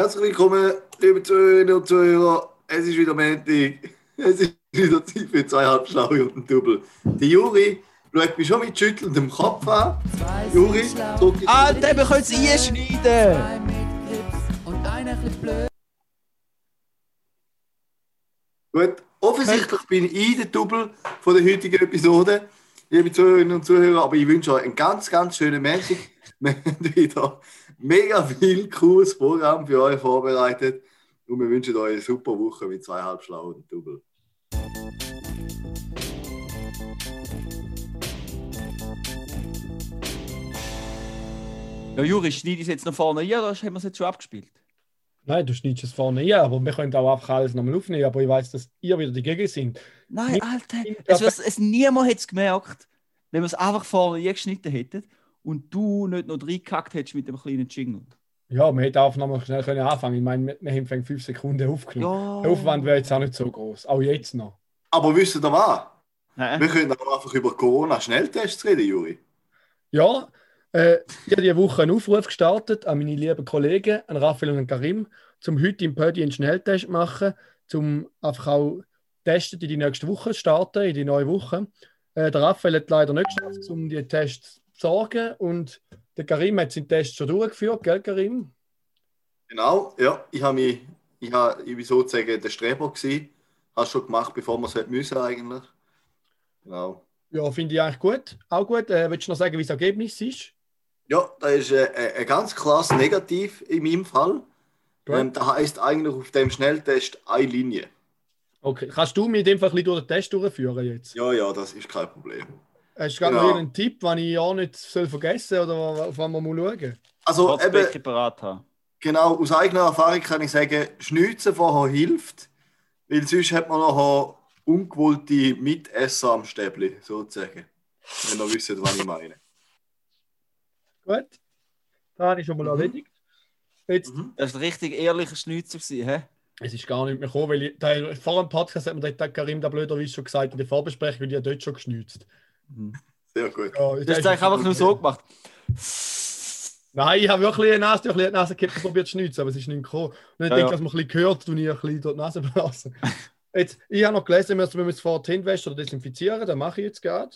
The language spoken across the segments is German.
Herzlich willkommen, liebe Zuhörerinnen und Zuhörer. Es ist wieder Montag. Es ist wieder Zeit für zweieinhalb Schlaue und ein Double. Der Juri schaut mich schon mit schüttelndem Kopf an. Juri, ich Alter, wir können es einschneiden! Zwei mit und einer ein blöd. Gut, offensichtlich bin ich der Double von der heutigen Episode, liebe Zuhörerinnen und Zuhörer, aber ich wünsche euch einen ganz, ganz schönen Montag. Wir haben wieder mega viel cooles Programm für euch vorbereitet und wir wünschen euch eine super Woche mit zweieinhalb Schlauen und Double. Ja, Juri, schneide ich es jetzt noch vorne ein oder haben wir es jetzt schon abgespielt? Nein, du schneidest es vorne ein, aber wir können auch einfach alles nochmal aufnehmen. Aber ich weiß, dass ihr wieder die Gegner sind. Nein, Alter, es, es, es niemand hätte es gemerkt, wenn wir es einfach vorne eingeschnitten hätten und du nicht noch reingekackt hättest mit dem kleinen Jingle. Ja, wir hätten auch nochmal schnell können anfangen. Ich meine, wir, haben fängt fünf Sekunden aufgenommen. Der Ja. Aufwand wäre jetzt auch nicht so groß. Auch jetzt noch. Aber wisst ihr was? Hä? Wir können auch einfach über Corona-Schnelltests reden, Juri. Ja, äh, ich habe diese Woche einen Aufruf gestartet an meine lieben Kollegen, an Raphael und an Karim, um heute im Pödi einen Schnelltest zu machen, um einfach auch testen in die nächste Woche zu starten, in die neue Woche. Äh, der Raphael hat leider nicht geschafft, um die Tests zu sorgen und der Karim hat seinen Test schon durchgeführt, gell Karim? Genau, ja. Ich habe mich, ich, habe, ich bin sozusagen der Streber gewesen. Hast schon gemacht, bevor wir es hätten müssen eigentlich. Genau. Ja, finde ich eigentlich gut. Auch gut. Äh, willst du noch sagen, wie das Ergebnis ist? Ja, da ist äh, äh, ein ganz klares Negativ in meinem Fall. Ähm, da heißt eigentlich auf dem Schnelltest eine Linie. Okay. Kannst du mir in dem Fall ein bisschen durch den Test durchführen jetzt? Ja, ja, das ist kein Problem. Hast du gerade Ja. noch einen Tipp, den ich auch nicht soll vergessen oder auf was man muss schauen Also eben, parat haben. genau, aus eigener Erfahrung kann ich sagen, Schnitzen vorher hilft, weil sonst hat man noch ungewollte Mitesser am Stäbli, sozusagen. Wenn ihr wisst, was ich meine. Gut. Da habe ich schon mal Mhm. erledigt. Jetzt, Mhm. Das war ein richtig ehrlicher Schnitzer, gewesen, hä? es ist gar nicht mehr gekommen, weil ich, da, vor dem Podcast hat mir der Karim da blöderweise schon gesagt, in der Vorbesprechung, weil ich dort schon geschnitzt. Sehr gut. Ja, Du hast es eigentlich einfach nur so gemacht. Nein, ich habe wirklich eine Nase durch die Nase gehabt und probiert zu schnitzen, aber es ist nicht gekommen. Und ich Ja, denke, ja. dass man ein bisschen hört, und ich ein bisschen durch die Nase blasen. Jetzt, ich habe noch gelesen, wir müssen es vor die Hände waschen oder desinfizieren, das mache ich jetzt gerade.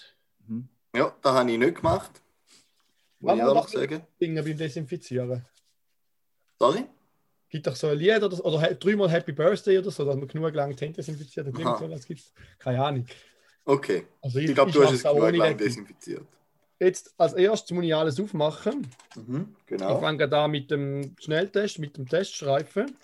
Ja, das habe ich nicht gemacht. Muss ich ehrlich mach- sagen. Dinge beim Desinfizieren. Sorry? Gibt doch so ein Lied oder, oder dreimal Happy Birthday oder so, dass man genug lang die Hände desinfiziert so, das gibt's. Keine Ahnung. Okay. Also Ich glaube, du hast es genug lang desinfiziert. Jetzt als erstes muss ich alles aufmachen. Mhm, Ich genau. fange da mit dem Schnelltest, mit dem Teststreifen.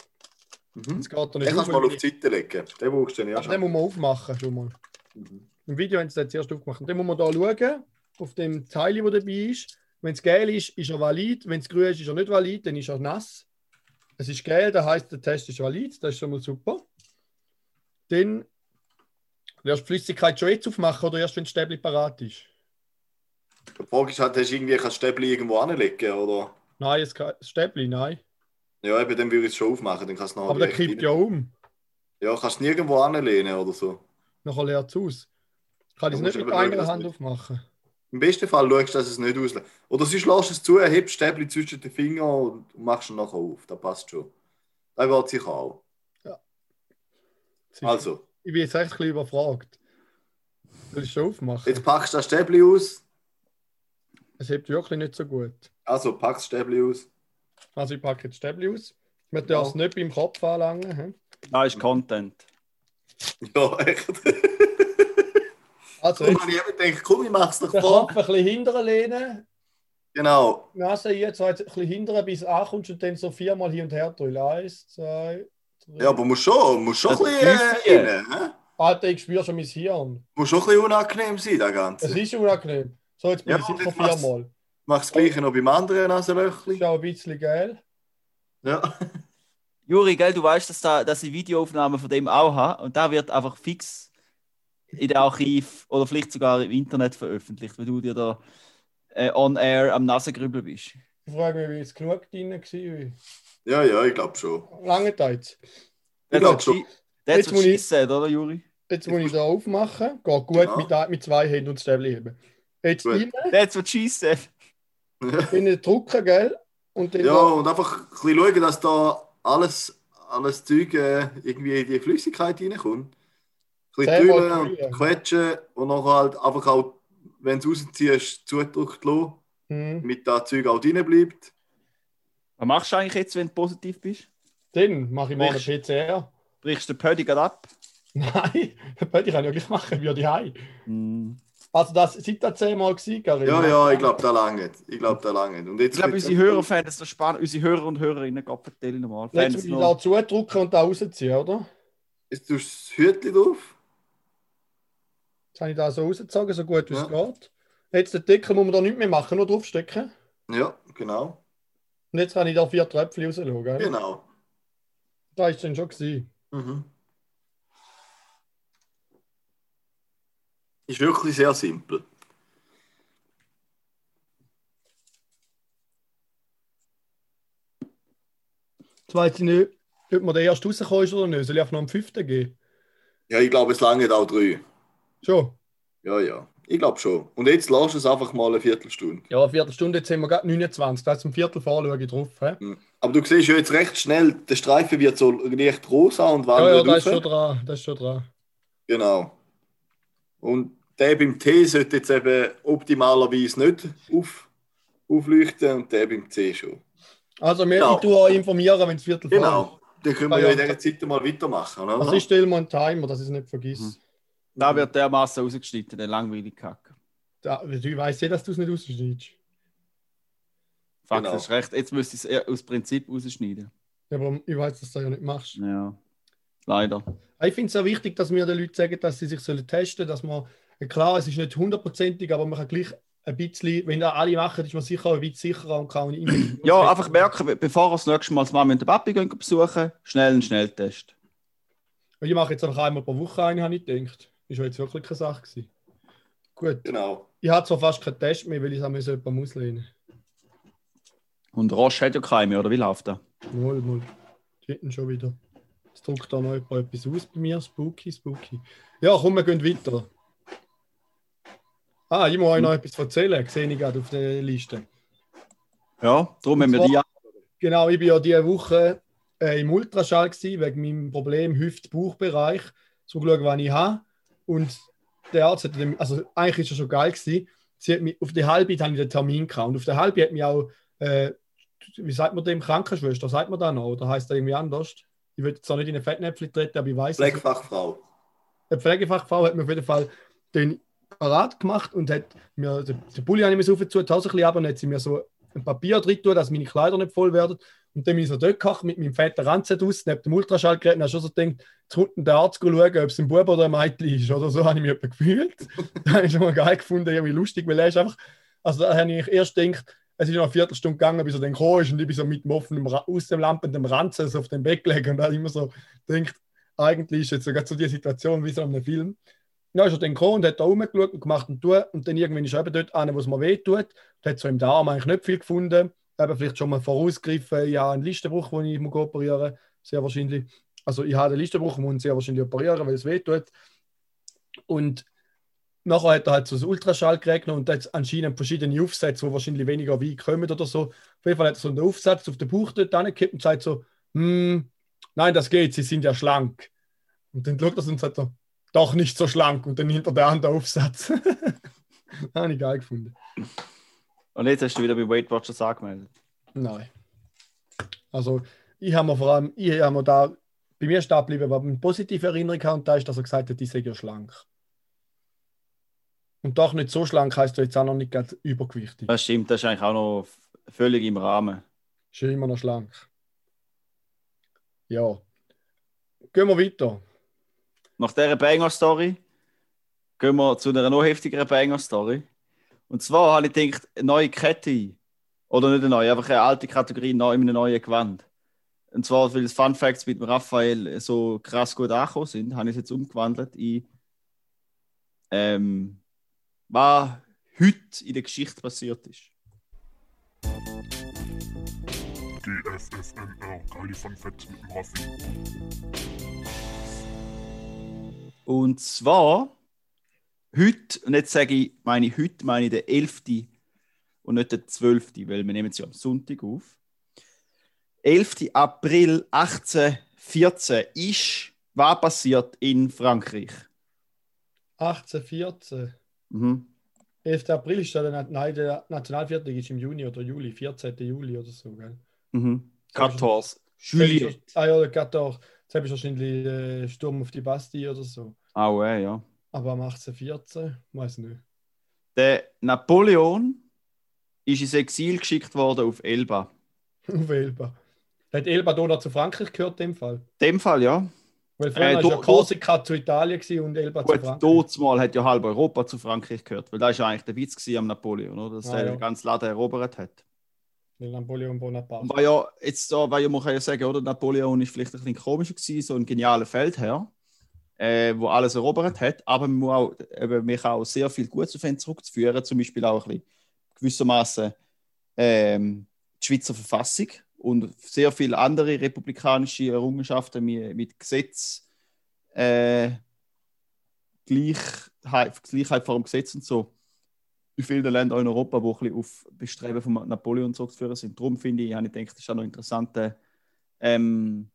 Mhm. Jetzt geht er Den nicht kannst du mal auf die Seite legen. Den brauchst du ja ich- Den muss man aufmachen schon mal. Mhm. Im Video haben sie das zuerst aufgemacht. Dann muss man da schauen, auf dem Teil, der dabei ist. Wenn es gel ist, ist er valid. Wenn es grün ist, ist er nicht valid, dann ist er nass. Es ist gel, das heißt, der Test ist valid. Das ist schon mal super. Dann du die Flüssigkeit schon jetzt aufmachen oder erst, wenn das Stäbli parat ist? Die Frage ist halt, hast du irgendwie ein Stäbli irgendwo anlegen, oder? Nein, es kann- das Stäbli, nein. Ja, eben, dann würde ich es schon aufmachen, dann kannst du Aber der kippt rein- ja um. Ja, kannst du nirgendwo anlehnen oder so. Nachher leert es aus. Kann ich es nicht mit einer Hand nicht- aufmachen. Im besten Fall schaust du, dass es nicht auslässt. Oder sonst lässt es zu, hebst das Stäbli zwischen den Fingern und machst ihn nachher auf. Das passt schon. Das geht sicher auch. Sicher. Also, Ich bin jetzt echt ein bisschen überfragt. Soll ich schon aufmachen? jetzt packst du das Stäbli aus. Es hebt wirklich nicht so gut. Also, packst das Stäbli aus. Also ich packe jetzt Stäbli aus. Man Ja. darf es nicht beim Kopf anlangen. hä? Da ist Content. Ja, echt. Also jetzt wenn ich denke, komm, ich mach's doch den vor. Kopf ein bisschen hinterher lehnen. Genau. Nase jetzt, so jetzt ein bisschen hinterher bis ankommst und dann so viermal hin und her drüllen. Eins, zwei, drei. Ja, aber musst schon, musst schon ein bisschen äh, rein, hä? Alter, ich spüre schon mein Hirn. Muss schon ein bisschen unangenehm sein, das Es Ganze. ist unangenehm. So, jetzt bin Ja, ich sicher viermal. Mach das gleiche noch beim anderen Das Nasenlöchli. ist auch ein bisschen geil. Ja. Juri, gell, du weißt, dass, da, dass ich Videoaufnahmen von dem auch habe und da wird einfach fix in der Archiv oder vielleicht sogar im Internet veröffentlicht, weil du dir da äh, on air am Nasengrübeln bist. Ich frage mich, wie es genug drin war. Ja, ja, ich glaube schon. Lange Zeit. Ich glaube schon. Das Jetzt muss ich- said, oder Juri? Jetzt muss ich da aufmachen. Geht gut Ja. mit, mit zwei Händen und das Stäbli heben. Jetzt Gut. rein, That's what she said. in den Drucker, gell? Und Ja, und einfach ein bisschen schauen, dass da alles, alles Zeug äh, irgendwie in die Flüssigkeit reinkommt. Ein bisschen drüber und quetschen und nachher halt einfach auch, wenn du es rausziehst, zudrückt lassen, Hm. damit das Zeug auch drin bleibt. Was machst du eigentlich jetzt, wenn du positiv bist? Dann mache ich mal eine Brichst- PCR. Brichst du den Pödi gerade ab? Nein, das hätte ich ja gleich machen, wie die Heim. Hm. Also das sind das zehnmal gewesen, Karin? Ja, ja, ich glaube, da lange. Ich glaube, da lange. Und jetzt Ich glaube, unsere Hörer fänden es spannend. Unsere Hörer und Hörerinnen, Gott vertellen nochmal. Jetzt will ich noch... da zudrücken und da rausziehen, oder? Jetzt tust du das Hütchen drauf. Jetzt habe ich da so rausgezogen, so gut wie es Ja. geht. Jetzt den Deckel muss man da nicht mehr machen, nur draufstecken. Ja, genau. Und jetzt kann ich da vier Tröpfchen rausschauen. gell? Genau. Da ist es dann schon gewesen. Mhm. Ist wirklich sehr simpel. Jetzt weiß ich nicht, ob man der erst rausgekommen ist oder nicht. Soll ich einfach noch am fünften gehen? Ja, ich glaube, es lange auch drei. Schon. Ja, ja. Ich glaube schon. Und jetzt lass es einfach mal eine Viertelstunde. Ja, eine Viertelstunde, jetzt sind wir gerade 29. Das heißt, um Viertel vor schaue ich drauf. He? Aber du siehst ja jetzt recht schnell, der Streifen wird so leicht rosa und Ja, ja, wandert das ist schon dran. Das ist schon dran. Genau. Und der beim T sollte jetzt eben optimalerweise nicht auf, aufleuchten und der beim C schon. Also, wir, Genau. ich tue euch informieren, wenn es Viertel vor ist. Genau. Dann können wir Ah, ja ja. in dieser Zeit mal weitermachen. Oder? Also, ich stelle mal einen Timer, dass ich es nicht vergesse. Da wird dermaßen rausgeschnitten, der langweilige Kack. Da, ich weiß ja, dass du es nicht rausschneidest. Fuck, Genau. das ist recht. Jetzt müsste ich es eher aus Prinzip rausschneiden. Ja, Aber ich weiß, dass du das ja nicht machst. Ja. Leider. Ich finde es auch wichtig, dass wir den Leuten sagen, dass sie sich sollen testen dass man, klar, es ist nicht hundertprozentig, aber man kann gleich ein bisschen, wenn da alle machen, ist man sicher auch ein bisschen sicherer und kann ihn Ja, einfach merken, be- bevor ihr das nächste Mal das Mama und den Papi gehen besuchen, schnell einen Schnelltest. Ich mache jetzt einfach einmal pro Woche einen, habe ich gedacht. Ist ja jetzt wirklich keine Sache gewesen. Gut. Genau. Ich habe zwar fast keinen Test mehr, weil ich es jemandem auslehnen Und Roche hat ja keine mehr, oder wie läuft das? Mal, mal. Die hätten schon wieder. Jetzt drückt da noch etwas aus bei mir. Spooky, spooky. Ja, komm, wir gehen weiter. Ah, ich muss euch noch etwas erzählen, sehe ich gerade auf der Liste. Ja, darum haben wir die. Genau, ich war ja diese Woche äh, im Ultraschall gewesen, wegen meinem Problem Hüft-Bauchbereich. So schauen, was ich habe. Und der Arzt hat, dem- also eigentlich ist er schon geil gewesen. Sie hat mich, auf der halbe habe ich den Termin gehabt. Und auf der halbe hat mich auch, äh, wie sagt man dem, Krankenschwester, sagt man da noch? Oder heißt das irgendwie anders? Ich jetzt auch nicht in eine Fettnäpfchen treten, aber ich weiß. Pflegefachfrau. Eine Pflegefachfrau hat mir auf jeden Fall den parat gemacht und hat mir den, den Pulli habe ich mir aufgezogen, die Hose ein bisschen und hat sie mir so ein Papier drin tun, dass meine Kleider nicht voll werden. Und dann bin ich so dort gekocht mit meinem fetten Ranzen aus, neben dem Ultraschallgerät und habe schon so gedacht, jetzt kommt der Arzt schauen, ob es ein Bub oder ein Mädchen ist. Oder so habe ich mich etwa gefühlt. das habe ich schon mal geil gefunden, irgendwie lustig, weil er ist einfach, also da habe ich erst gedacht, es ist noch eine Viertelstunde gegangen, bis er dann gekommen ist und ich bin so mit dem offenen, aus dem lampenden Ranzen so auf dem Bett gelegen und da habe ich immer so gedacht, eigentlich ist jetzt sogar so die Situation wie so in einem Film. Ja, ist er dann gekommen und hat da rumgeschaut und gemacht und tun. Und dann irgendwann ist er eben dort einer, wo es mir weh tut. Und hat so im Darm eigentlich nicht viel gefunden. Eben vielleicht schon mal vorausgegriffen, ja, einen Listenbruch, den ich muss operieren muss, sehr wahrscheinlich. Also ich habe einen Listenbruch muss sehr wahrscheinlich operieren, weil es weh tut. Und nachher hat er halt so das Ultraschallgerät genommen und da hat anscheinend verschiedene Aufsätze, die wahrscheinlich weniger weit kommen oder so. Auf jeden Fall hat er so einen Aufsatz auf den Bauch dort angekippt und sagt so, hm, nein, das geht, sie sind ja schlank. Und dann schaut er und sagt so, doch nicht so schlank. Und dann hinter der andere Aufsatz. habe ich geil gefunden. Und jetzt hast du wieder bei Weight Watchers angemeldet. Nein. Also, ich habe mir vor allem, ich habe mir da bei mir stehen geblieben, was eine positive Erinnerung habe, und da ist, dass er gesagt hat, ich sei ja schlank. Und doch nicht so schlank heißt du jetzt auch noch nicht gerade übergewichtig. Das stimmt, das ist eigentlich auch noch völlig im Rahmen. Ist immer noch schlank. Ja. Gehen wir weiter. Nach dieser Banger-Story gehen wir zu einer noch heftigeren Banger-Story. Und zwar habe ich gedacht, eine neue Kette. Oder nicht eine neue, einfach eine alte Kategorie neu in einem neuen Gewand. Und zwar, weil das Fun Facts mit Raphael so krass gut angekommen sind, habe ich es jetzt umgewandelt in ähm, was heute in der Geschichte passiert ist. GFFNR, geile Fun Facts mit dem Raffi. Und zwar heute, und jetzt sage ich, meine ich heute, meine ich den 11. und nicht den 12., weil wir nehmen sie am Sonntag auf. 11. April 1814 ist, was passiert in Frankreich? 1814. Mhm. 11. April ist dann, nein, der Nationalviertel ist im Juni oder Juli, 14. Juli oder so, gell? Mhm. Aber 14. Juillet. Ah ja, der 14. Jetzt habe ich wahrscheinlich äh, Sturm auf die Bastille oder so. Ah, ouais, ja. Aber am 1814, weiß nicht. Der Napoleon ist ins Exil geschickt worden auf Elba. Auf Elba. Hat Elba da zu Frankreich gehört, in dem Fall? In dem Fall, ja. Weil Äh, war do- ja Korsika zu Italien und Elba zu Gut, Frankreich. dort mal hat ja halb Europa zu Frankreich gehört, weil das ist ja eigentlich der Witz am Napoleon, oder? dass Ah, der ja. den ganzen Laden erobert hat. Weil Napoleon Bonaparte. War ja, jetzt da, weil ja, man kann ja sagen, oder? Napoleon ist vielleicht ein bisschen komischer gewesen, so ein genialer Feldherr, äh, wo alles erobert hat, aber man muss auch, eben, man auch sehr viel Gutes auf ihn zurückzuführen, zum Beispiel auch ein bisschen gewissermaßen ähm, die Schweizer Verfassung und sehr viele andere republikanische Errungenschaften mit, mit Gesetz, äh, Gleichheit, Gleichheit vor dem Gesetz und so in vielen Ländern in Europa, die ein auf Bestreben von Napoleon zurückzuführen sind. Darum finde ich, ich gedacht, das ist auch noch interessanter, ähm,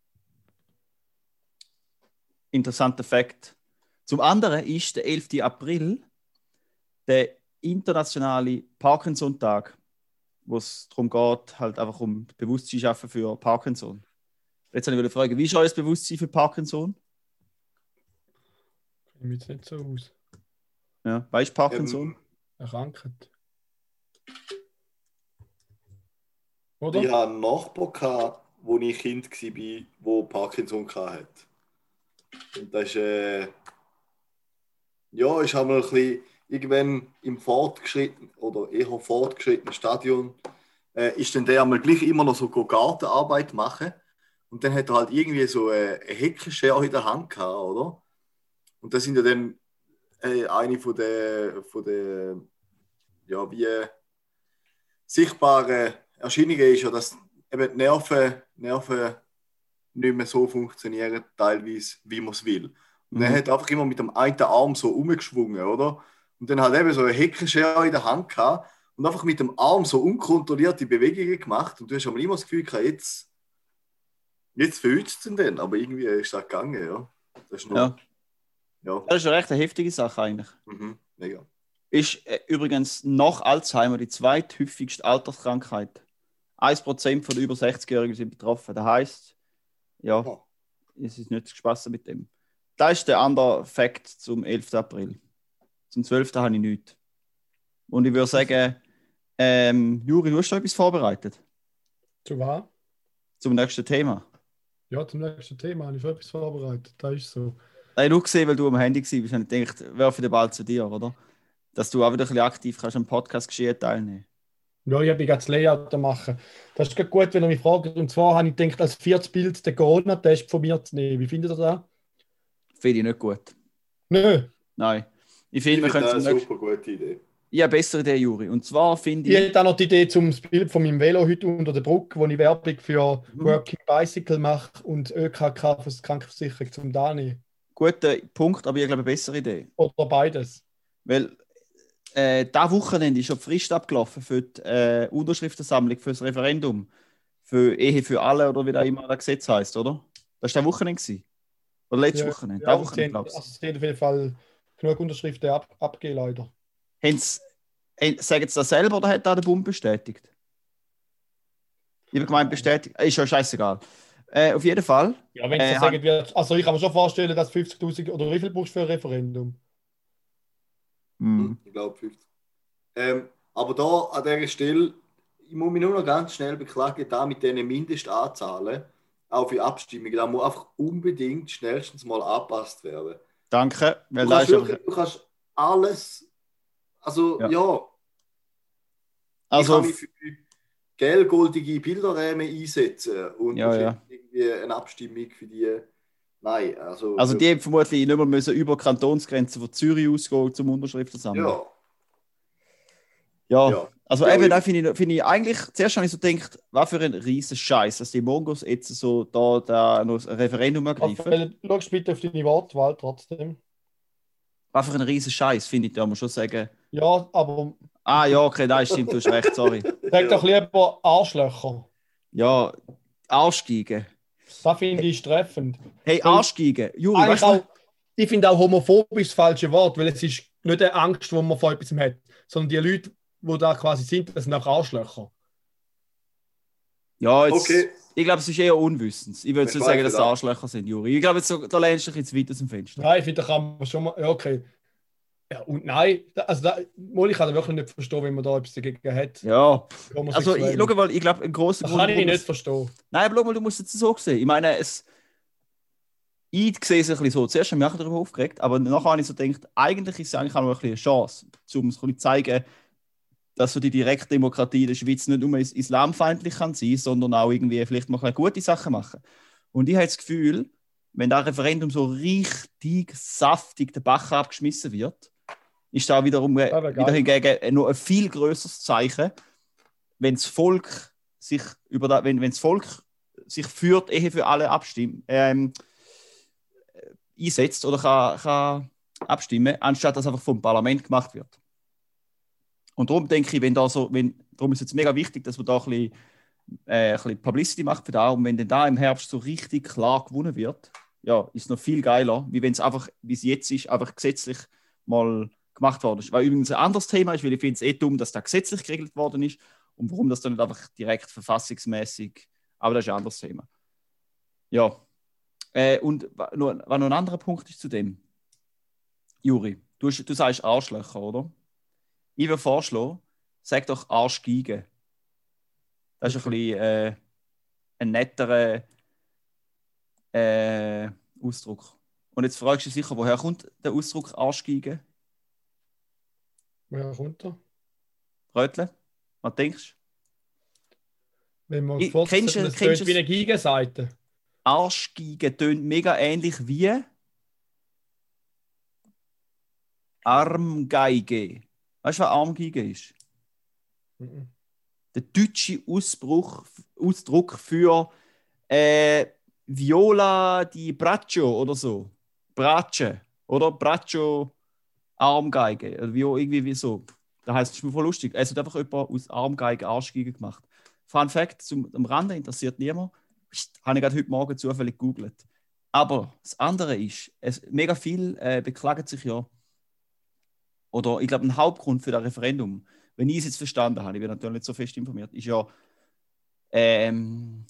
interessanter Fakt. Zum anderen ist der 11. April der internationale Parkinson-Tag, wo es darum geht, halt einfach um Bewusstsein schaffen für Parkinson. Jetzt habe ich eine Frage, wie ist euer Bewusstsein für Parkinson? Ich mich jetzt nicht so aus. Ja, weißt du Parkinson? Ähm, Erkrankt. Oder? ich hatte einen Nachbar, gehabt, wo ich Kind war, der Parkinson hatte. Und das ist, äh, ja, ist einmal ein bisschen, irgendwann im fortgeschrittenen oder eher fortgeschrittenen Stadion, äh, ist dann der einmal gleich immer noch so Gartenarbeit machen. Und dann hat er halt irgendwie so äh, eine Heckenschere in der Hand gehabt, oder? Und das sind ja dann äh, eine von der, von der ja, wie sichtbaren Erscheinungen ist ja, dass eben die Nerven, Nerven nicht mehr so funktionieren, teilweise, wie man es will. Und er Mhm. hat einfach immer mit dem einen Arm so umgeschwungen, oder? Und dann hat er eben so eine Heckenschere in der Hand gehabt und einfach mit dem Arm so unkontrollierte Bewegungen gemacht. Und du hast aber immer das Gefühl gehabt, jetzt, jetzt verhütet es ihn dann. Aber irgendwie ist das gegangen, ja. Das ist noch, Ja. ja. Das ist eine recht heftige Sache eigentlich. Mhm, mega. Ist äh, übrigens nach Alzheimer die zweithäufigste Alterskrankheit. 1% von den über 60-Jährigen sind betroffen. Das heißt, ja, Ja. es ist nicht spassen mit dem. Das ist der andere Fakt zum 11. April. Zum 12. habe ich nichts. Und ich würde sagen, ähm, Juri, du hast schon etwas vorbereitet Zu was? zum nächsten Thema. Ja, zum nächsten Thema habe ich schon etwas vorbereitet. Das ist so. Ich nur gesehen, weil du am Handy warst. Ich habe gedacht, werfe den Ball zu dir, oder? Dass du auch wieder ein bisschen aktiv kannst am Podcast geschehen teilnehmen. Ja, ich habe jetzt das Layout machen. Das ist gut, wenn ihr mich fragt. Und zwar habe ich gedacht, als viertes Bild den Corona-Test von mir zu nehmen. Wie findet ihr das? Finde ich nicht gut. Nö. Nein. Ich finde, wir können das zum eine super gute Idee. Ich habe eine bessere Idee, Juri. Und zwar finde Ich ich. hätte auch noch die Idee zum Bild von meinem Velo heute unter der Brücke, wo ich Werbung für Mhm. Working Bicycle mache und ÖKK für die Krankenversicherung zum Dani. Guter Punkt, aber ich glaube, eine bessere Idee. Oder beides. Weil äh, dieses Wochenende ist schon die Frist abgelaufen für die äh, Unterschriftensammlung für das Referendum. Für Ehe für alle oder wie da immer das Gesetz heißt, oder? Das war das Wochenende. Gewesen. Oder letztes Ja, Wochenende. Ja, das also, Wochenende, sie, glaubst also sie haben auf jeden Fall genug Unterschriften ab, abgegeben, leider. du. Sagen sie das selber oder hat da der Bund bestätigt? Ich habe gemeint, bestätigt. Ist ja scheißegal. Äh, auf jeden Fall. Ja, wenn Äh, sie sagen, wird, also ich kann mir schon vorstellen, dass 50.000 oder wie viel brauchst du für ein Referendum? Hm. Ich glaube 50. Ähm, aber da an dieser Stelle, ich muss mich nur noch ganz schnell beklagen, da mit diesen Mindestanzahlen, auch für Abstimmungen, da muss einfach unbedingt schnellstens mal angepasst werden. Danke. Du kannst, wirklich, du kannst alles, also Ja. ja, also, ich kann mich für gelbgoldige Bilderräume einsetzen und Ja, ja. irgendwie eine Abstimmung für die, nein, also... also die haben vermutlich nicht mehr müssen über die Kantonsgrenze von Zürich ausgehen zum Unterschriften sammeln. Ja, Ja, Ja. also Ja, eben, ich- da finde ich, find ich eigentlich, zuerst habe ich so gedacht, was für ein riesen Scheiß, dass die Mongos jetzt so da, da noch ein Referendum ergreifen. Raphael, schau bitte auf deine Wortwahl trotzdem. Was für ein riesen Scheiß, finde ich, da muss man schon sagen. Ja, aber Ah ja, okay, nein, stimmt, du hast recht, sorry. sag doch lieber Arschlöcher. Ja, Arschgeigen. Das finde ich treffend. Hey, Voll. Arschgeigen. Juri, weißt du, auch, ich finde auch homophobisch das falsche Wort, weil es ist nicht eine Angst, die man vor etwas hat, sondern die Leute, die da quasi sind, das sind auch Arschlöcher. ja, jetzt, Okay. ich glaube, es ist eher unwissend. Ich würde so sagen, dass es nicht. Arschlöcher sind, Juri. Ich glaube, da lehnst du dich jetzt weit aus dem Fenster. Nein, ich finde, da kann man schon mal. Ja, okay. Ja, und nein, also da, mal, ich kann wirklich nicht verstehen, wenn man da etwas dagegen hat. Ja, also ich, schau mal, ich glaube, ein grosser Grund, kann ich nicht es- verstehen. Nein, aber schau mal, du musst es so sehen. Ich meine, es. Ich sehe es ein bisschen so. Zuerst habe ich mich auch darüber aufgeregt, aber nachher habe ich so gedacht, eigentlich ist es eigentlich auch noch ein bisschen eine Chance, um es ein bisschen zu zeigen, dass so die Direktdemokratie in der Schweiz nicht nur is- islamfeindlich kann sein, sondern auch irgendwie vielleicht mal gute Sachen machen. Und ich habe das Gefühl, wenn das Referendum so richtig saftig den Bach abgeschmissen wird, ist da wiederum äh, wieder hingegen äh, noch ein viel größeres Zeichen, wenn das Volk sich über da, wenn, wenn das Volk sich für Ehe für alle abstimmen, ähm, äh, einsetzt oder kann, kann abstimmen, anstatt dass einfach vom Parlament gemacht wird. Und darum denke ich, wenn da so, wenn, darum ist es jetzt mega wichtig, dass man da ein bisschen, äh, ein bisschen Publicity macht für da. Und wenn dann da im Herbst so richtig klar gewonnen wird, ja, ist es noch viel geiler, wie wenn es einfach, wie es jetzt ist, einfach gesetzlich mal gemacht worden ist. Weil übrigens ein anderes Thema ist, weil ich finde es eh dumm, dass da gesetzlich geregelt worden ist und warum das dann nicht einfach direkt verfassungsmäßig, aber das ist ein anderes Thema. Ja. Äh, und wa- noch, ein anderer Punkt ist zu dem, Juri, du, du sagst Arschlöcher, oder? Ich würde vorschlagen, sag doch Arschgeigen. Das ist ein bisschen äh, ein netterer äh, Ausdruck. Und jetzt fragst du dich sicher, woher kommt der Ausdruck Arschgeigen? Wer kommt da? Rötle? Was denkst Wenn man Ich- gefurzt kennst du- das kennst tönt wie du- eine Gegenseite. du? Arschgeigen tönt mega ähnlich wie Armgeige. Weißt du, was Armgeige ist? Mhm. der deutsche Ausbruch, Ausdruck für äh, Viola di Braccio oder so. Brace oder Braccio Armgeige. Oder wie, irgendwie wie so. Da heißt es ist mir voll lustig. Es hat einfach jemand aus Armgeige Arschgeige gemacht. Fun Fact: zum, am Rande interessiert niemand. Psst, Habe ich gerade heute Morgen zufällig gegoogelt. Aber das andere ist, es, mega viel äh, beklagen sich ja, oder ich glaube, ein Hauptgrund für das Referendum wenn ich es jetzt verstanden habe, ich bin natürlich nicht so fest informiert, ist ja, ähm,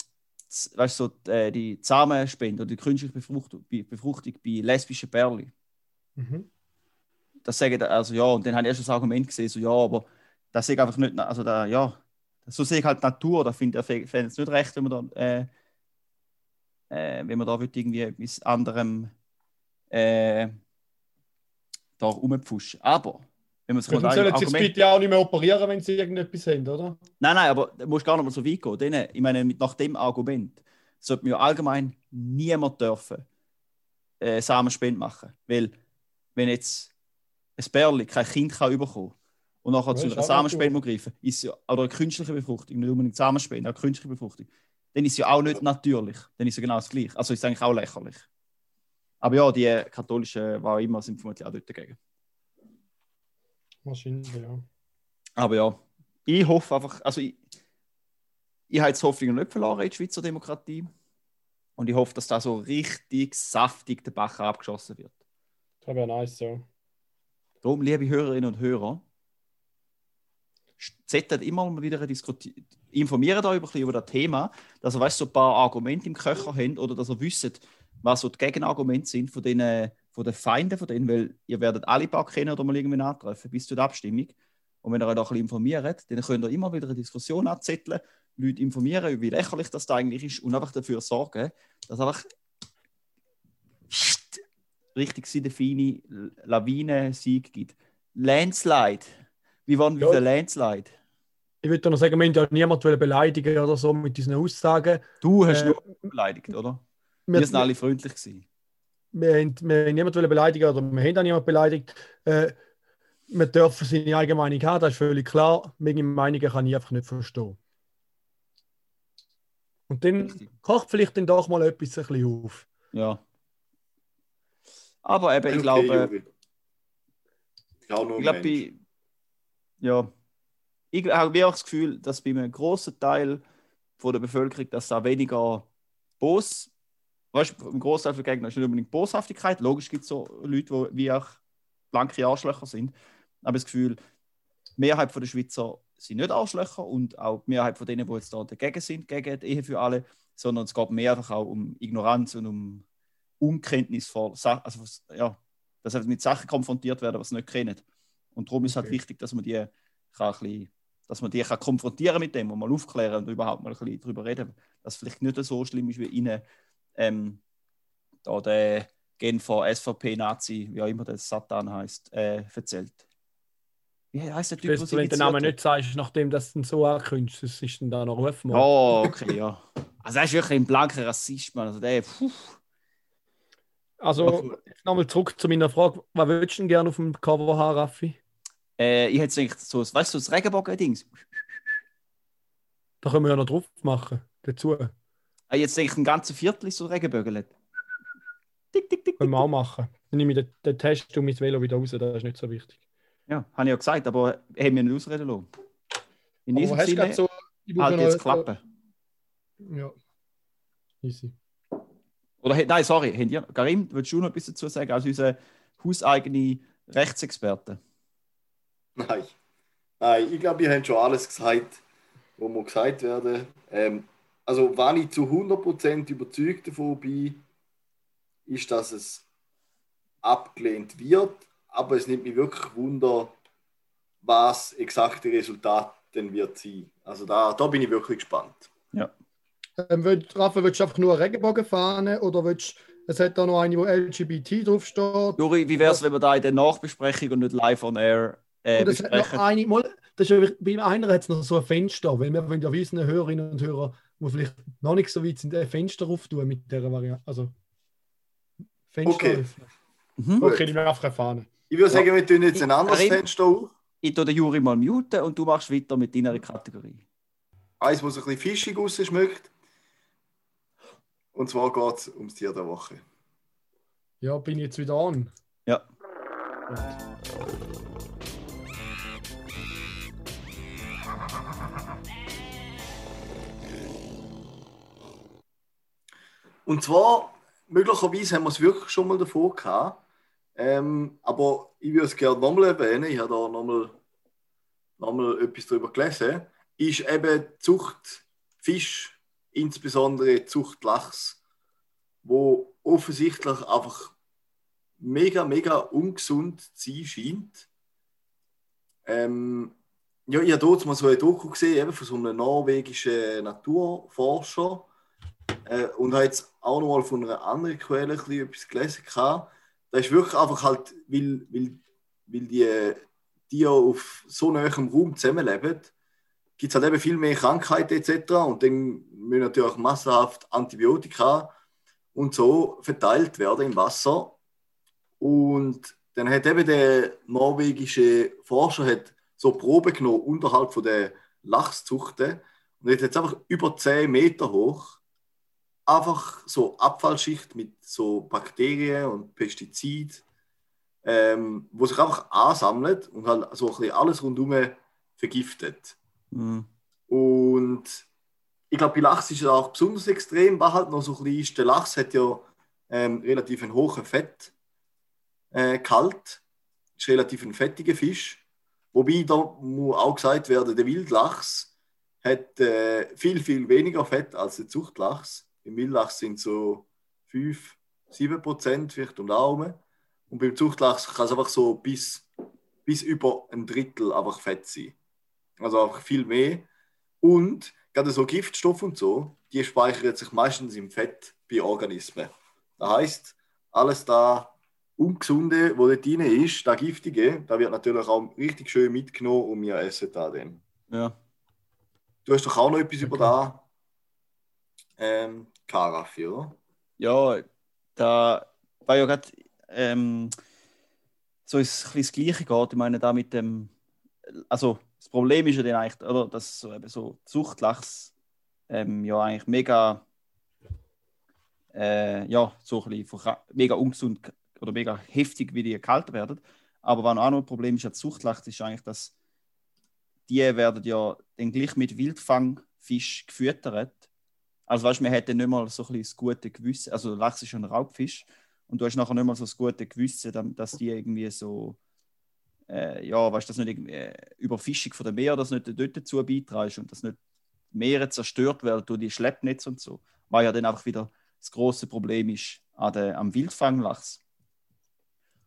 weißt du, so, die, äh, die Samenspende oder die künstliche Befruchtung, Be- Befruchtung bei lesbischen Pärchen. Mhm. Das sagen, da- also ja, und dann habe ich erst das Argument gesehen, so ja, aber das sehe ich einfach nicht, also da, ja, so sehe ich halt die Natur, da finde ich fände es nicht recht, wenn man da, äh, äh, wenn man da wird irgendwie etwas anderem äh, da rumpfuschen. Aber, wenn man sich mal sollen sie jetzt Argument- bitte auch nicht mehr operieren, wenn sie irgendetwas haben, oder? Nein, nein, aber du musst gar nicht mal so weit gehen. Denen, ich meine, nach dem Argument sollte man ja allgemein niemand dürfen äh, Samenspende machen. Weil, wenn jetzt ein Bärli kein Kind kann bekommen und nachher Ja, zu einer Samenspende greifen ist ja, oder eine künstliche Befruchtung, nicht unbedingt Samenspende, auch künstliche Befruchtung, dann ist es ja auch nicht natürlich. Dann ist es ja genau das Gleiche. Also ist es eigentlich auch lächerlich. Aber ja, die katholischen, war immer, sind vermutlich auch dort dagegen. Wahrscheinlich, ja. Aber ja, ich hoffe einfach, also ich, ich habe jetzt Hoffnung nicht verloren in die Schweizer Demokratie. Und ich hoffe, dass da so richtig saftig der Bach abgeschossen wird. Das wäre nice, ja. Darum, liebe Hörerinnen und Hörer, zettet immer wieder diskutieren. Informiert euch über das Thema, dass ihr weißt, so ein paar Argumente im Köcher habt oder dass ihr wisst, was so die Gegenargumente sind von den, von den Feinden von denen, weil ihr werdet alle paar kennen oder mal irgendwie antreffen bis zur Abstimmung. Und wenn ihr euch ein informiert, dann könnt ihr immer wieder eine Diskussion anzetteln, Leute informieren, wie lächerlich das da eigentlich ist und einfach dafür sorgen, dass einfach richtig eine feine Lawinensieg gibt. Landslide. Wie waren wir Ja. für Landslide? Ich würde noch sagen, wir haben ja niemanden beleidigen oder so mit diesen Aussagen. Du hast Äh, nur beleidigt, oder? Wir, Wir sind alle freundlich gewesen. wir, haben, wir haben niemanden beleidigen oder wir haben auch niemanden beleidigt. Äh, wir dürfen seine eigene Meinung haben, das ist völlig klar. Meine Meinungen kann ich einfach nicht verstehen. Und dann Richtig. kocht vielleicht dann doch mal etwas ein bisschen auf. Ja. Aber eben, ich Okay, glaube. Ich glaube, bei, ja, ich habe auch das Gefühl, dass bei einem grossen Teil von der Bevölkerung, dass da weniger Bos, weißt du, im Großteil der Gegner ist nicht unbedingt Boshaftigkeit. Logisch gibt es so Leute, die wie auch blanke Arschlöcher sind. Aber das Gefühl, die Mehrheit der Schweizer sind nicht Arschlöcher und auch die Mehrheit von denen, die jetzt da dagegen sind, gegen die Ehe für alle, sondern es geht mehr einfach auch um Ignoranz und um Unkenntnis von Sachen, also ja, dass sie mit Sachen konfrontiert werden, was sie nicht kennen. Und darum ist halt Okay. wichtig, dass man die kann bisschen, dass man die kann konfrontieren mit dem und mal aufklären und überhaupt mal ein bisschen darüber reden, dass es vielleicht nicht so schlimm ist, wie ihnen ähm, da der Genfer SVP-Nazi, wie auch immer der Satan heißt, äh, erzählt. Wie heißt der Typ, Weißt du, wenn du den Namen nicht sagst, nachdem das dann so ankündigst, das ist dann da noch Rufmord. Oh, okay, ja. Also, er ist wirklich ein blanker Rassist, Mann. Also, der, puh. Also, jetzt nochmal zurück zu meiner Frage. Was würdest du denn gerne auf dem Cover haben, Raffi? Äh, ich hätte gedacht, so, weißt du, so das Regenbogen-Dings. Da können wir ja noch drauf machen, dazu. Ah, jetzt denke ich, ein ganzes Viertel ist so Regenbögel. Tick, tick, tick. Können wir auch machen. Dann nehme ich den, den Test und mein Velo wieder raus, das ist nicht so wichtig. Ja, habe ich ja gesagt, aber haben wir nicht ausreden lassen. In diesem Sinne, so, ich halt jetzt klappen. Ja. Easy. Oder, nein, sorry, ihr, Karim, willst du noch etwas dazu sagen, als unser hauseigene Rechtsexperte? Nein. Nein, ich glaube, ihr habt schon alles gesagt, was muss gesagt werden. Ähm, also, wenn ich zu 100% überzeugt davon bin, ist, dass es abgelehnt wird. Aber es nimmt mich wirklich Wunder, was exakte Resultat denn wird sein. Also, da, da bin ich wirklich gespannt. Ähm, Raffi, willst du einfach nur eine Regenbogenfahne oder willst es hat da noch eine, wo LGBT draufsteht? Juri, wie wäre es, wenn wir da in der Nachbesprechung und nicht live on air äh, Und es hat noch besprechen? eine, mal, das ist bei einer hat es noch so ein Fenster, weil wir wollen ja wissen, Hörerinnen und Hörer, die vielleicht noch nicht so weit sind, ein Fenster auftun mit dieser Variante. Also, Fenster Okay. öffnen. Mhm. Okay, ich einfach eine Fahne. Ich würde sagen, wir tun jetzt ein anderes Karim? Fenster auf. Ich tue den Juri mal muten und du machst weiter mit deiner Kategorie. Eins, das ein bisschen fischig rausschmeckt. Und zwar geht es ums Tier der Woche. Ja, bin ich jetzt wieder an. Ja. Und zwar, möglicherweise haben wir es wirklich schon mal davor gehabt. Ähm, aber ich würde es gerne nochmal erwähnen. Ich habe da nochmal noch mal etwas darüber gelesen. Ist eben die Zucht Fisch, insbesondere die Zucht Lachs, wo offensichtlich einfach mega, mega ungesund zu sein scheint. Ähm, ja, ich habe dort mal so eine Doku gesehen, eben von so einem norwegischen Naturforscher. Äh, und habe jetzt auch noch mal von einer anderen Quelle ein etwas gelesen. gehabt. Das ist wirklich einfach halt, weil, weil, weil die Tiere auf so nahem Raum zusammenleben, gibt es halt eben viel mehr Krankheiten etc. Und dann müssen natürlich massenhaft Antibiotika und so verteilt werden im Wasser. Und dann hat eben der norwegische Forscher hat so Proben genommen unterhalb von der Lachszuchten und hat jetzt einfach über 10 Meter hoch einfach so Abfallschicht mit so Bakterien und Pestizid, ähm, wo sich einfach ansammelt und halt so ein bisschen alles rundum vergiftet. Mhm. Und ich glaube, bei Lachs ist es auch besonders extrem, was halt noch so ein ist. Der Lachs hat ja ähm, relativ einen hohen Fett äh, ist relativ ein fettiger Fisch. Wobei da muss auch gesagt werden, der Wildlachs hat äh, viel, viel weniger Fett als der Zuchtlachs. Im Wildlachs sind so 5, 7 Prozent vielleicht um Daumen. Und beim Zuchtlachs kann es einfach so bis, bis über ein Drittel einfach Fett sein. Also einfach viel mehr. Und gerade so Giftstoffe und so, die speichern sich meistens im Fett bei Organismen. Das heißt, alles da Ungesunde, wo dort drin ist, das Giftige, da wird natürlich auch richtig schön mitgenommen und wir essen da dann. Ja. Du hast doch auch noch etwas über da ähm, Karaffi, oder? Ja, da war ja gerade ähm, so ist ein bisschen das Gleiche geht. Ich meine, da mit dem, also das Problem ist ja dann eigentlich, oder, dass so, eben so Zuchtlachs ähm, ja eigentlich mega, äh, ja, so ein bisschen mega ungesund oder mega heftig, wie die kalt werden. Aber was auch noch ein Problem ist, an Zuchtlachs ist eigentlich, dass die werden ja dann gleich mit Wildfangfischen Fisch gefüttert. Also weißt man hätte nicht mal so ein bisschen das gute Gewissen, also Lachs ist ein Raubfisch und du hast nachher nicht mal so das gute Gewissen, dass die irgendwie so, äh, ja, weißt dass nicht äh, Überfischung von dem Meer, dass nicht dort dazu beiträgst und dass nicht Meere zerstört werden durch die Schleppnetze und so. Weil ja dann einfach wieder das große Problem ist an der, am Wildfanglachs.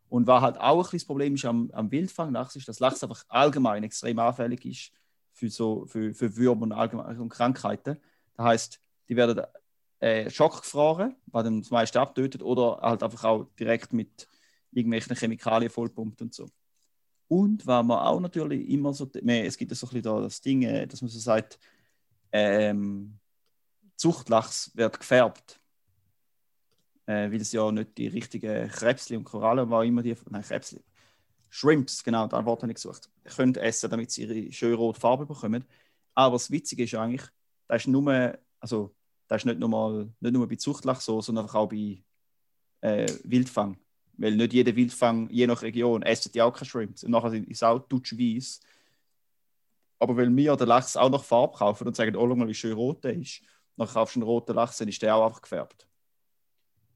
Und was halt auch ein bisschen das Problem ist am, am Wildfanglachs, ist, dass Lachs einfach allgemein extrem anfällig ist für, so, für, für Würmer und, und Krankheiten. Das heißt, die werden äh, schockgefroren, was dann das meiste abtötet, oder halt einfach auch direkt mit irgendwelchen Chemikalien vollpumpt und so. Und was man auch natürlich immer so, es gibt ja so ein bisschen da das Ding, äh, dass man so sagt, ähm, Zuchtlachs wird gefärbt. Äh, weil es ja nicht die richtigen Krebsli und Korallen, war immer die, nein, Krebsli, Shrimps, genau, das Wort habe ich gesucht, können essen, damit sie ihre schöne rote Farbe bekommen. Aber das Witzige ist eigentlich, das ist nur, also, das ist nicht nur, mal, nicht nur bei Zuchtlachs so, sondern auch bei äh, Wildfang. Weil nicht jeder Wildfang, je nach Region, essen die auch keine Shrimps. Und nachher ist es auch weiß. Aber weil wir den Lachs auch noch Farbe kaufen und sagen, oh, schau mal, wie schön rot der ist, dann kaufst du einen roten Lachs, dann ist der auch einfach gefärbt.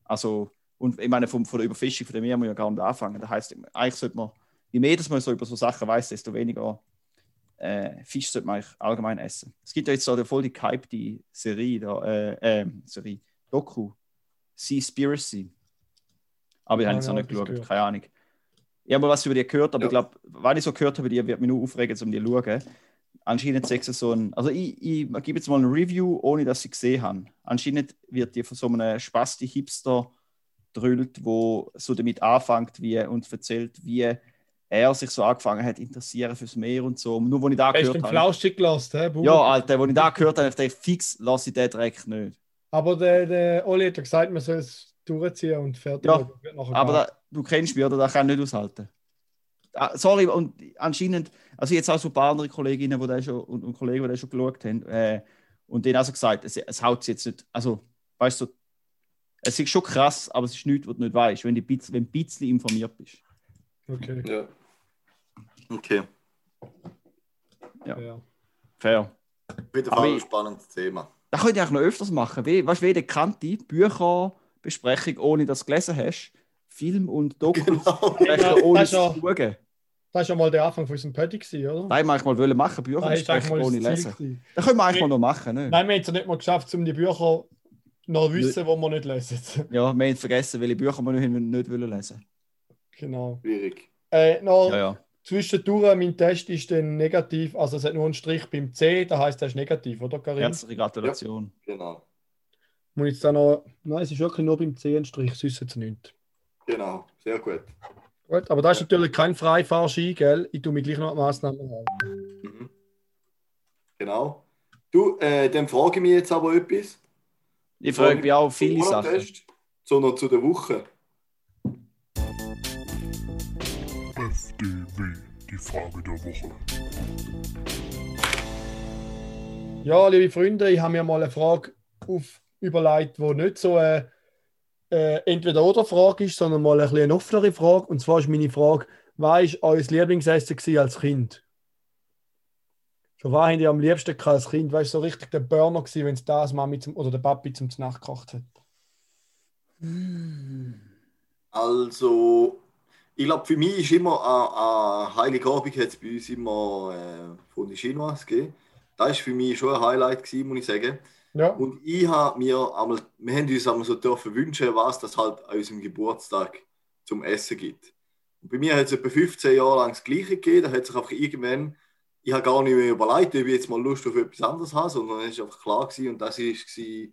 Also, und ich meine, von, von der Überfischung von dem Meer muss man ja gar nicht anfangen. Das heißt, eigentlich sollte man, je mehr dass man so über so Sachen weiß, desto weniger äh, Fisch sollte man eigentlich allgemein essen. Es gibt ja jetzt so eine voll die gehypte Serie, da, äh, äh, Serie, Doku, Seaspiracy. Aber ich habe jetzt noch nicht das geschaut, gehört. keine Ahnung. Ich habe mal was über die gehört, aber Ja. ich glaube, wenn ich so gehört habe, die wird mich nur aufregen, um die zu schauen. Anscheinend ist es so ein. Also, ich, ich gebe jetzt mal ein Review, ohne dass ich gesehen habe. Anscheinend wird die von so einem Spasti-Hipster drüllt, wo so damit anfängt wie, und erzählt, wie er sich so angefangen hat, interessieren fürs Meer und so. Nur, wo ich da Hast gehört den habe. Flauschig gelassen, hä? Ja, Alter, wo ich da gehört habe, dachte ich, fix lasse ich den Dreck nicht. Aber der, der Oli hat ja gesagt, man soll es durchziehen und fertig. Ja, Aber da, du kennst mich, oder? Das kann ich nicht aushalten. Ah, sorry, und anscheinend, also jetzt auch so ein paar andere Kolleginnen die das schon, und, und Kollegen, die das schon geschaut haben, äh, und denen also gesagt, es, es haut jetzt nicht, also, weißt du, es ist schon krass, aber es ist nichts, was du nicht weißt, wenn du ein bisschen, wenn ein bisschen informiert bist. Okay. Ja. Okay. Ja. Ja. Fair. Fall ein spannendes Thema. Das könnte ich eigentlich noch öfters machen. Weißt du, wie eine Kante Bücherbesprechung, ohne dass du gelesen hast, Film und Dokus Genau. ohne Das zu ist ja- schauen. Das war ja mal der Anfang von unserem Pötti, gewesen, oder? Das wollte ich mal wollen machen, Bücher besprechen, ohne lesen. gewesen. Das können wir eigentlich mal noch machen. Ne? Nein, wir haben es ja nicht mal geschafft, um die Bücher noch zu wissen, die wir nicht lesen. Ja, wir haben vergessen, welche Bücher wir nicht, nicht wollen lesen genau. Schwierig. Äh, noch Ja, ja. zwischendurch, mein Test ist dann negativ, also es hat nur einen Strich beim C, das heisst, der ist negativ, oder Karin? Herzliche Gratulation. Genau. Muss ich jetzt da noch... Nein, es ist wirklich nur beim C ein Strich, sonst jetzt nichts. Genau. Sehr gut. Gut, aber das ist natürlich kein Freifahrski, gell? Ich tue mich gleich noch an die Massnahmen halten. Mhm. Genau. Du, äh, dann frage ich mich jetzt aber etwas. Ich frage mich auch viele Sachen. Sondern zu der Woche. FDW, die Frage der Woche. Ja, liebe Freunde, ich habe mir mal eine Frage auf überlegt, die nicht so eine äh, Entweder-Oder-Frage ist, sondern mal ein bisschen eine offenere Frage. Und zwar ist meine Frage, was war euer Lieblingsessen als Kind? Schon was habt ihr am liebsten als Kind? War so richtig der Burner, wenn es das Mami zum, oder der Papi zum Nacht gekocht hat? Also, ich glaube, für mich ist immer an, an Heiligabend hat es bei uns immer äh, von den Chinois gegeben. Das war für mich schon ein Highlight, gewesen, muss ich sagen. Ja, Und ich habe mir einmal, wir haben uns einmal so dürfen wünschen, was das halt an unserem Geburtstag zum Essen gibt. Und bei mir hat es etwa 15 Jahre lang das Gleiche gegeben. Da hat sich einfach irgendwann, ich habe gar nicht mehr überlegt, ob ich jetzt mal Lust auf etwas anderes habe, sondern es war einfach klar gewesen. Und das war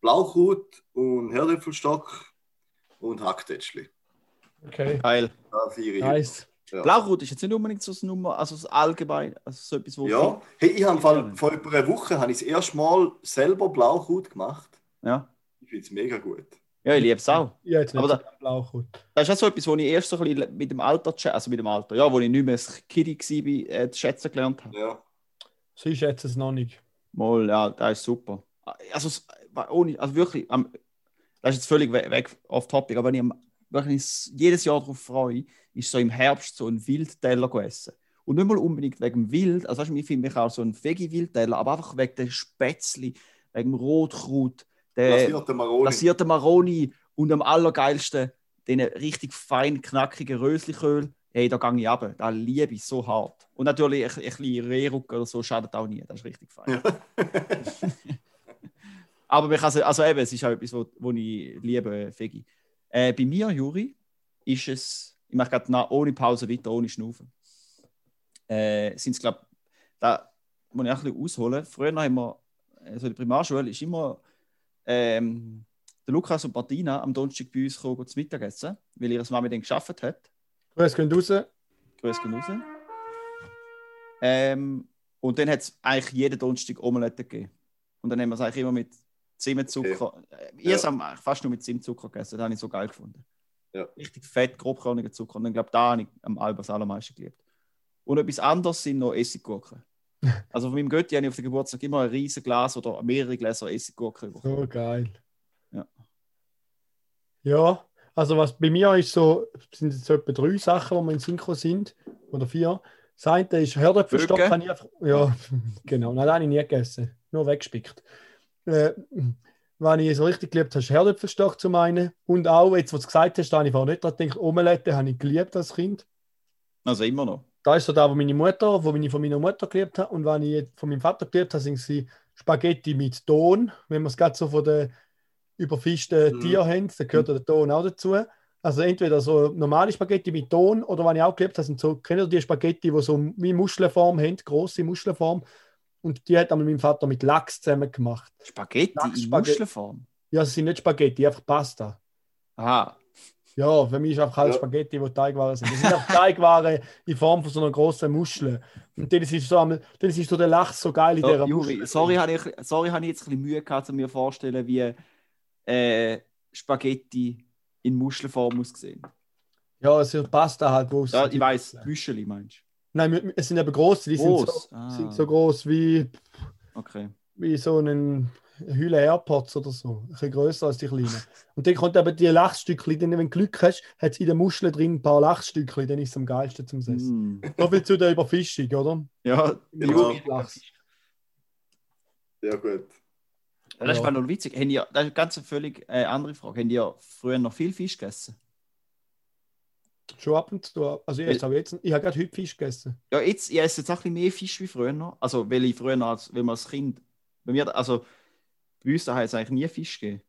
Blaukraut und Herdöpfelstock und Hacktätschli. okay. Geil. Da feiere ich. Nice. Ja. Blaukraut ist jetzt nicht unbedingt so Nummer, also so allgemein, also so etwas, wo. Ja, hey, ich habe im Fall vor etwa einer Woche habe ich das erste Mal selber Blaukraut gemacht. Ja, Ich finde es mega gut. ja ich liebe es auch. Ich hätte jetzt nicht Aber so Blaukraut. Das ist auch so etwas, wo ich erst so ein bisschen mit dem Alter, also mit dem Alter, ja, wo ich nicht mehr ein Kiddie war, äh, zu schätzen gelernt habe. Ja. Sie schätzen es noch nicht. Mal, ja, das ist super. Also, es- ohne, also wirklich, das ist jetzt völlig we- weg off topic, aber wenn ich am- wirklich s- jedes Jahr darauf freue, ist so im Herbst so ein Wildteller zu essen. Und nicht mal unbedingt wegen dem Wild, also weißt du, ich finde mich auch so ein Veggie-Wildteller, aber einfach wegen den Spätzli, wegen dem Rotkraut, der Glasierte Maroni. Maroni und am allergeilsten den richtig fein knackigen Röslichöl. Hey, da gehe ich ab. Da liebe ich so hart. Und natürlich ein, ein bisschen Rehrücken oder so schadet auch nie. Das ist richtig fein. Aber mich also, also eben, es ist auch etwas, wo, wo ich liebe, Veggie. Äh, bei mir, Juri, ist es, ich mache gerade ohne Pause weiter, ohne Schnaufen. Äh, sind es, glaube da muss ich auch ein bisschen ausholen. Früher haben wir, also in der Primarschule, ist immer ähm, der Lukas und Martina am Donnerstag bei uns gekommen, zu Mittagessen, weil ihre Mama dann geschafft hat. Grüß gehen raus. Grüß gehen raus. Ähm, und dann hat es eigentlich jeden Donnerstag Omelette gegeben. Und dann haben wir es eigentlich immer mit Zimtzucker. Äh, ich Ja. habe es fast nur mit Zimtzucker gegessen. Das habe ich so geil gefunden. Ja. Richtig fett, grobkörniger Zucker. Und ich glaube, da habe ich am Albers allermeisten geliebt. Und etwas anderes sind noch Essiggurken. Also von meinem Götti habe ich auf den Geburtstag immer ein riesiges Glas oder mehrere Gläser Essiggurken bekommen. So geil. Ja. Ja, also was bei mir ist so, sind jetzt etwa drei Sachen, die wir in Synchro sind. Oder vier. Das eine ist Herdöpfelstock. Habe ich einfach, ja, genau. Nein, das habe ich nie gegessen. Nur weggespickt. Äh, was ich so richtig geliebt habe, Herdöpfelstock zum einen. Und auch, jetzt, was du gesagt hast, da habe ich vorher nicht dran gedacht, Omelette habe ich geliebt als Kind. Also immer noch. Da ist so da, wo meine Mutter, wo ich von meiner Mutter geliebt habe und was ich von meinem Vater geliebt habe, sind sie Spaghetti mit Ton. Wenn man es gerade so von den überfischten Mhm. Tieren haben, dann gehört der Ton auch dazu. Also entweder so normale Spaghetti mit Ton oder was ich auch geliebt habe, sind so, kennt ihr die Spaghetti, die so wie Muschelform haben, große Muschelform. Und die hat einmal mein Vater mit Lachs zusammen gemacht. Spaghetti in Lachsspaghetti. Muschelform. Ja, es sind nicht Spaghetti, einfach Pasta. Aha. Ja, für mich ist einfach alles Ja. Spaghetti, die Teigwaren sind. Das sind einfach Teigwaren in Form von so einer großen Muschel. Und dann ist so, einmal- dann ist so der Lachs so geil in So, dieser Juri, Muschel. sorry, habe ich, sorry, habe ich jetzt ein bisschen Mühe gehabt, um mir vorzustellen, wie äh, Spaghetti in Muschelform aussehen. Ja, es ist Pasta halt, wo es. Ja, ich weiß, Büscheli meinst Nein, es sind eben groß, die sind so, Groß? Ah. sind so groß wie? Okay. wie so ein Hülle AirPods oder so. Ein bisschen größer als die kleinen. Und dann kommt eben die Lachsstückchen, dann, wenn du Glück hast, hat es in der Muschel drin ein paar Lachsstückchen, dann ist es am geilsten zum Essen. Mm. So viel zu der Überfischung, oder? Ja, Genau. Lachs. Ja, gut. das ist Ja. noch witzig. Haben ihr, das ist eine ganz völlig äh, andere Frage. Haben ihr früher noch viel Fisch gegessen? Schon ab und zu. Also jetzt habe ich jetzt, ich habe gerade heute Fisch gegessen. Ja, jetzt, ich esse jetzt auch ein bisschen mehr Fisch wie früher. noch. Also, weil ich früher, als, wenn man als Kind, bei mir, also, bei uns hat es eigentlich nie Fisch gegeben.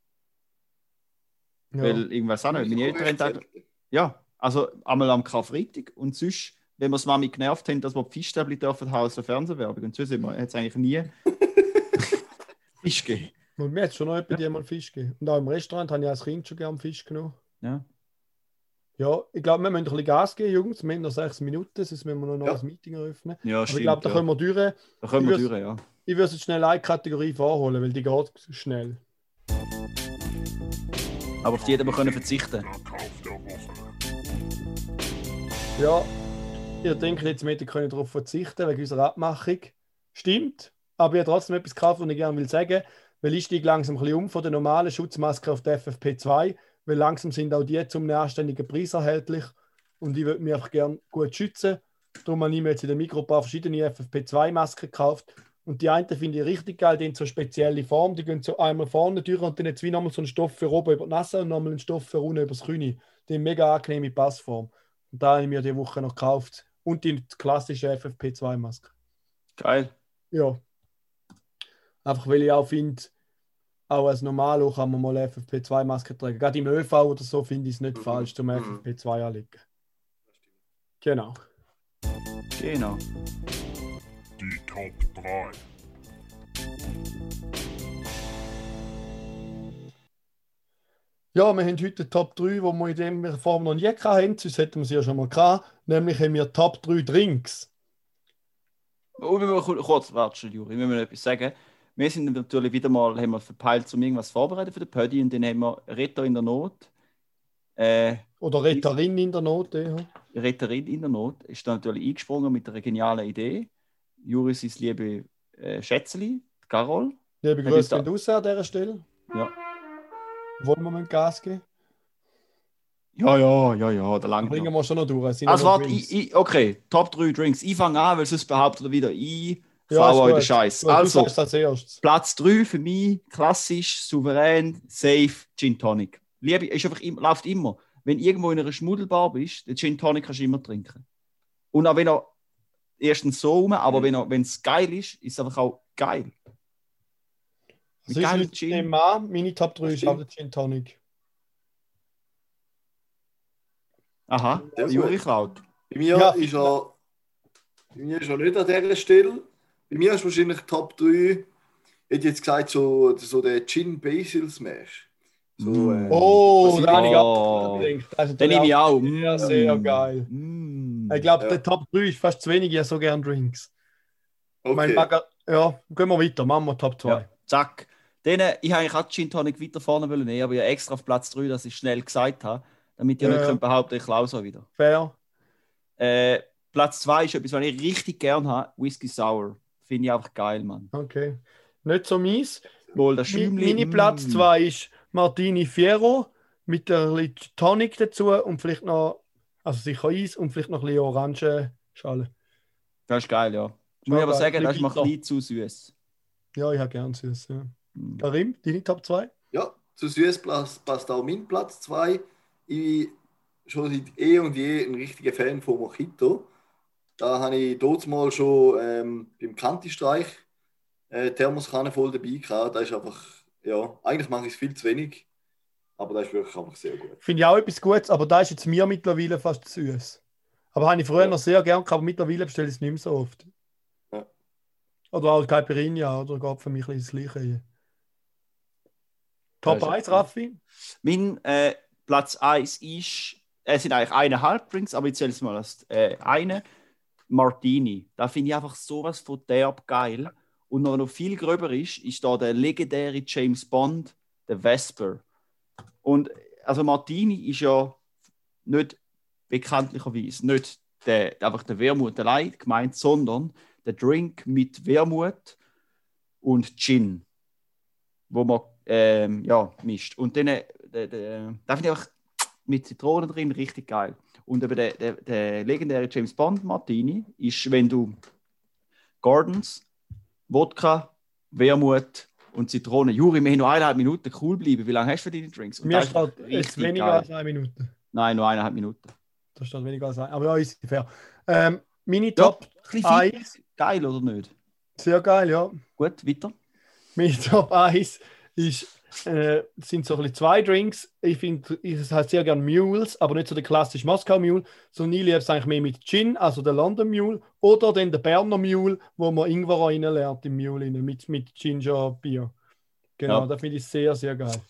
Ja. Weil irgendwas auch nicht. Meine Eltern haben Ja, also einmal am Karfreitag und sonst, wenn wir es Mami genervt haben, dass wir die Fischstäbli dürfen haben aus der Fernsehwerbung. Und sonst hat es eigentlich nie Fisch gegeben. Und mir hat schon noch jemand ja. mal Fisch gegeben. Und auch im Restaurant habe ich als Kind schon gerne Fisch genommen. Ja. Ja, ich glaube, wir müssen ein bisschen Gas geben, Jungs. Wir haben noch sechs Minuten, sonst müssen wir noch ein Ja. neues Meeting eröffnen. Ja, Aber ich glaube, da können wir durch. Da können wir durch, ja. Ich würde jetzt schnell eine Kategorie vorholen, weil die geht schnell. Aber auf die hätten wir können verzichten. Ja, ihr denkt jetzt, wir können darauf verzichten wegen unserer Abmachung. Stimmt, aber ich habe trotzdem etwas gekauft, was ich gerne will sagen weil ich steige langsam ein bisschen um von der normalen Schutzmaske auf die FFP2, weil langsam sind auch die zum anständigen Preis erhältlich und ich würde mich einfach gerne gut schützen. Darum habe ich mir jetzt in der Mikro ein paar verschiedene FFP2-Masken gekauft und die eine finde ich richtig geil, die haben so spezielle Form, die gehen so einmal vorne durch und dann jetzt wie nochmal so einen Stoff für oben über die Nase und nochmal einen Stoff für unten über das Kühne. Die haben mega angenehme Passform. Und da habe ich mir die Woche noch gekauft. Und die klassische FFP2-Maske. Geil. Ja. Einfach weil ich auch finde, auch als Normalo kann man mal FFP2-Maske tragen. Gerade im ÖV oder so finde ich es nicht Mhm. falsch, zum Mhm. FFP2 anlegen. Genau. Genau. Die Top 3. Ja, wir haben heute die Top 3, die wir in dieser Form noch nie hatten. Sonst hätten wir sie ja schon mal gehabt. Nämlich haben wir Top 3 Drinks. Oh, wir müssen kurz, warte, schon, Juri, wir müssen etwas sagen. Wir sind natürlich wieder mal, haben wir verpeilt, um irgendwas vorbereiten für den Pödi und dann haben wir Retter in der Not. Äh, Oder Retterin in der Not. Ja. Retterin in der Not ist da natürlich eingesprungen mit einer genialen Idee. Juri sein liebe äh, Schätzeli, Carol. Liebe Grüße da- raus an dieser Stelle. Ja. Wollen wir mal Gas geben? Ja, ja, ja, ja, der langt Bringen wir schon noch durch. Also warte, okay, Top 3 Drinks. Ich fange an, weil sonst behauptet er wieder, ich Ja, fahre ist euch den. Scheiß. Also, erstes. Platz 3 für mich, klassisch, souverän, safe, Gin Tonic. Liebe, ist einfach, läuft immer. Wenn irgendwo in einer Schmuddelbar bist, den Gin Tonic kannst du immer trinken. Und auch wenn er erstens so rum, aber Mhm. wenn es geil ist, ist es einfach auch geil. Also ich nehme Gin. nehme an, meine Top 3 ist auch der Gin Tonic. Aha, Sehr Juri klaut. Bei mir, Ja. ist er, bei mir ist er nicht an dieser Stelle. Bei mir ist wahrscheinlich Top 3, ich hätte jetzt gesagt, so, so der Gin Basil Smash. So, Mm. äh, Oh, da habe ich auch gedacht. Den nehme ich auch. Sehr, sehr Mm. geil. Mm. Ich glaube, Ja. der Top 3 ist fast zu wenig. Ich habe so gern Drinks. Mein okay. Bagger, ja, gehen wir weiter. Machen wir Top 2. Ja, zack. Denen, ich habe eigentlich auch Gin Tonic weiter vorne wollen nehmen, aber ich habe extra auf Platz 3, dass ich schnell gesagt habe, damit ihr Ja. nicht könnt behaupten, ich klaue so wieder. Fair. Äh, Platz 2 ist etwas, was ich richtig gern habe: Whisky Sour. Finde ich einfach geil, Mann. Okay. Nicht so mies. Wohl, das Mi- Schäumli. Meine Platz mm. 2 ist Martini Fiero mit ein bisschen Tonic dazu und vielleicht noch, also sicher Eis und vielleicht noch ein bisschen Orangenschale. Das ist geil, ja. Schon Muss ich aber sagen, das ist mir ein bisschen zu süß. Ja, ich habe gern süß. Ja. Mm. Karim, deine Top 2? Ja, zu süß passt, passt auch mein Platz 2. Ich bin schon seit eh und je ein richtiger Fan von Mojito. Da habe ich dort mal schon ähm, beim Kanti-Streich äh, Thermoskanne voll dabei gehabt. Da ist einfach, ja, eigentlich mache ich es viel zu wenig. Aber das ist wirklich einfach sehr gut. Finde ich auch etwas Gutes, aber da ist jetzt mir mittlerweile fast zu süß. Aber habe ich früher Ja. noch sehr gern gehabt, aber mittlerweile bestelle ich es nicht mehr so oft. Ja. Oder auch Caipirinha, oder geht für mich ein bisschen das Gleiche. Top Ja, ist 1, okay. Raffi? Mein äh, Platz 1 ist, es sind eigentlich eineinhalb Drinks, aber ich zähle es mal als äh, eine. Martini. Da finde ich einfach sowas von derb geil. Und noch, noch viel gröber ist, ist da der legendäre James Bond, der Vesper. Und also Martini ist ja nicht bekanntlicherweise nicht der, einfach der Wermut allein gemeint, sondern der Drink mit Wermut und Gin, wo man ähm, ja, mischt. Und dann, äh, der, da finde ich auch mit Zitronen drin richtig geil. Und eben der, der, der legendäre James Bond Martini ist, wenn du Gordons, Wodka, Wermut und Zitrone. Juri, wir haben noch eineinhalb Minuten cool bleiben. Wie lange hast du für deine Drinks? Und Mir steht jetzt weniger geil. als eine Minute. Nein, nur eineinhalb Minuten. Da steht weniger als eine. Aber ja, ist fair. Ähm, meine Ja, Top ein bisschen viel. 1, Geil oder nicht? sehr geil, ja. Gut, weiter. Meine Top 1 ist, äh, sind so ein bisschen zwei Drinks. Ich finde, ich heiße sehr gerne Mules, aber nicht so der klassische Moskau Mule, sondern ich liebe es eigentlich mehr mit Gin, also der London Mule, oder dann der Berner Mule, wo man Ingwer reinlernt im Mule rein, mit, mit Ginger Bier. Genau, Ja. das finde ich sehr, sehr geil.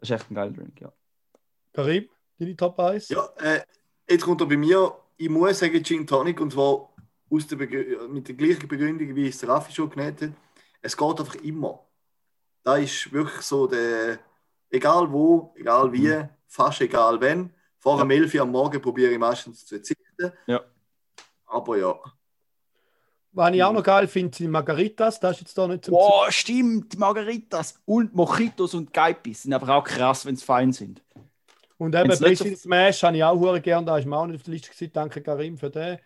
Das ist echt ein geiler Drink, ja. Karim, deine Top 1? Ja, äh, jetzt kommt er bei mir, ich muss sagen Gin Tonic und zwar aus der Begrü- mit der gleichen Begründung, wie es der Raffi schon genannt hat. Es geht einfach immer. Da ist wirklich so der, egal wo, egal wie, fast egal wenn. Vor dem 11 Uhr am Morgen probiere ich meistens zu verzichten. Ja. Aber ja, Was ich auch noch geil finde, sind Margaritas, das ist jetzt da nicht zum Boah, stimmt, Margaritas und Mojitos und Gaipis sind aber auch krass, wenn sie fein sind. Und eben Basil Smash habe ich auch hure gern, da ist mir auch nicht auf der Liste gewesen. Danke Karim für den.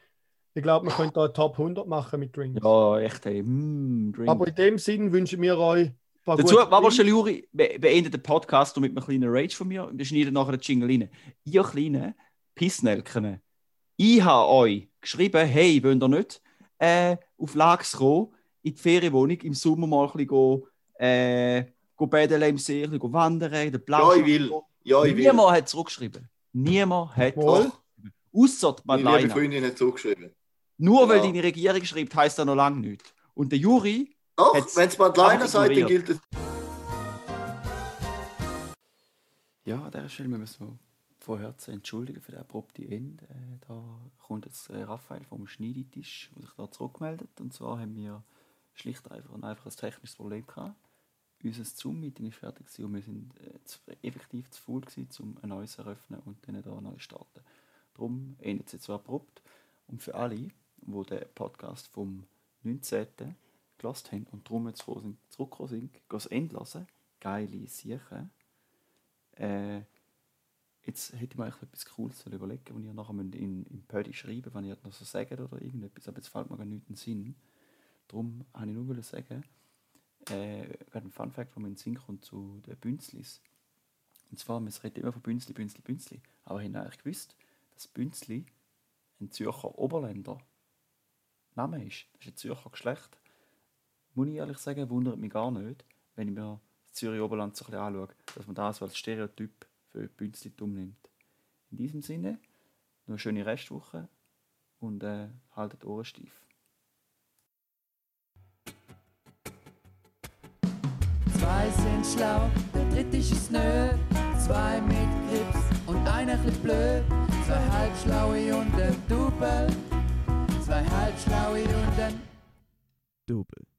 Ich glaube, man könnte da Top 100 machen mit Drinks. Ja, echt, ey. Mm, Drink. Aber in dem Sinn wünschen wir euch paar Dazu, schon, Juri, be beendet den Podcast mit einem kleinen Rage von mir und wir schneiden nachher den Jingle rein. Ihr kleinen Pissnelken, ich habe euch geschrieben, hey, wollt ihr nicht äh, auf Lachs kommen, in die Ferienwohnung, im Sommer mal ein bisschen go, äh, go baden im See, ein bisschen wandern, den ja Plausch. ich will. Ja, ich will. Niemand hat zurückgeschrieben. Niemand hat Wohl. zurückgeschrieben. Ausser die Meine liebe Madeleine. Freundin hat zugeschrieben. Nur weil Ja. deine Regierung schreibt, heisst das noch lange nichts. Und der Juri, Doch, wenn es Madeleine einfach sagt, dann gilt es. Ja, an dieser Stelle müssen wir von Herzen entschuldigen für das abrupte Ende. Äh, da kommt jetzt äh, Raphael vom Schneidetisch, der sich da zurückmeldet. Und zwar haben wir schlicht einfach ein einfaches technisches Problem gehabt. Unser Zoom-Meeting ist fertig und wir sind äh, zu, effektiv zu faul gewesen, um ein neues zu eröffnen und dann da neu zu starten. Darum endet es jetzt so abrupt. Und für alle, die den Podcast vom 19. gelost haben und darum jetzt zurückgekommen sind, das Ende hören. Geile Sachen. Äh, jetzt hätte ich mir eigentlich etwas Cooles überlegen, wo ihr nachher in, in Pödi schreiben wenn ihr noch so sagt oder irgendetwas, aber jetzt fällt mir gar nicht in den Sinn. Darum wollte ich nur sagen, äh, ein Fun Fact, wo mir in den Sinn kommt zu den Bünzlis. Und zwar, man redet immer von Bünzli, Bünzli, Bünzli. Aber habt ihr eigentlich gewusst, dass Bünzli ein Zürcher Oberländer Name ist? Das ist ein Zürcher Geschlecht. Muss ich ehrlich sagen, wundert mich gar nicht, wenn ich mir das Zürich Oberland so ein bisschen anschaue, dass man das als Stereotyp für Bünzli umnimmt. In diesem Sinne, noch eine schöne Restwoche und äh, haltet die Ohren steif. Zwei sind schlau, der dritte ist es nö. Zwei mit Grips und einer chli blöd. Zwei halbschlaue und ein Double. Zwei halbschlaue und ein Double.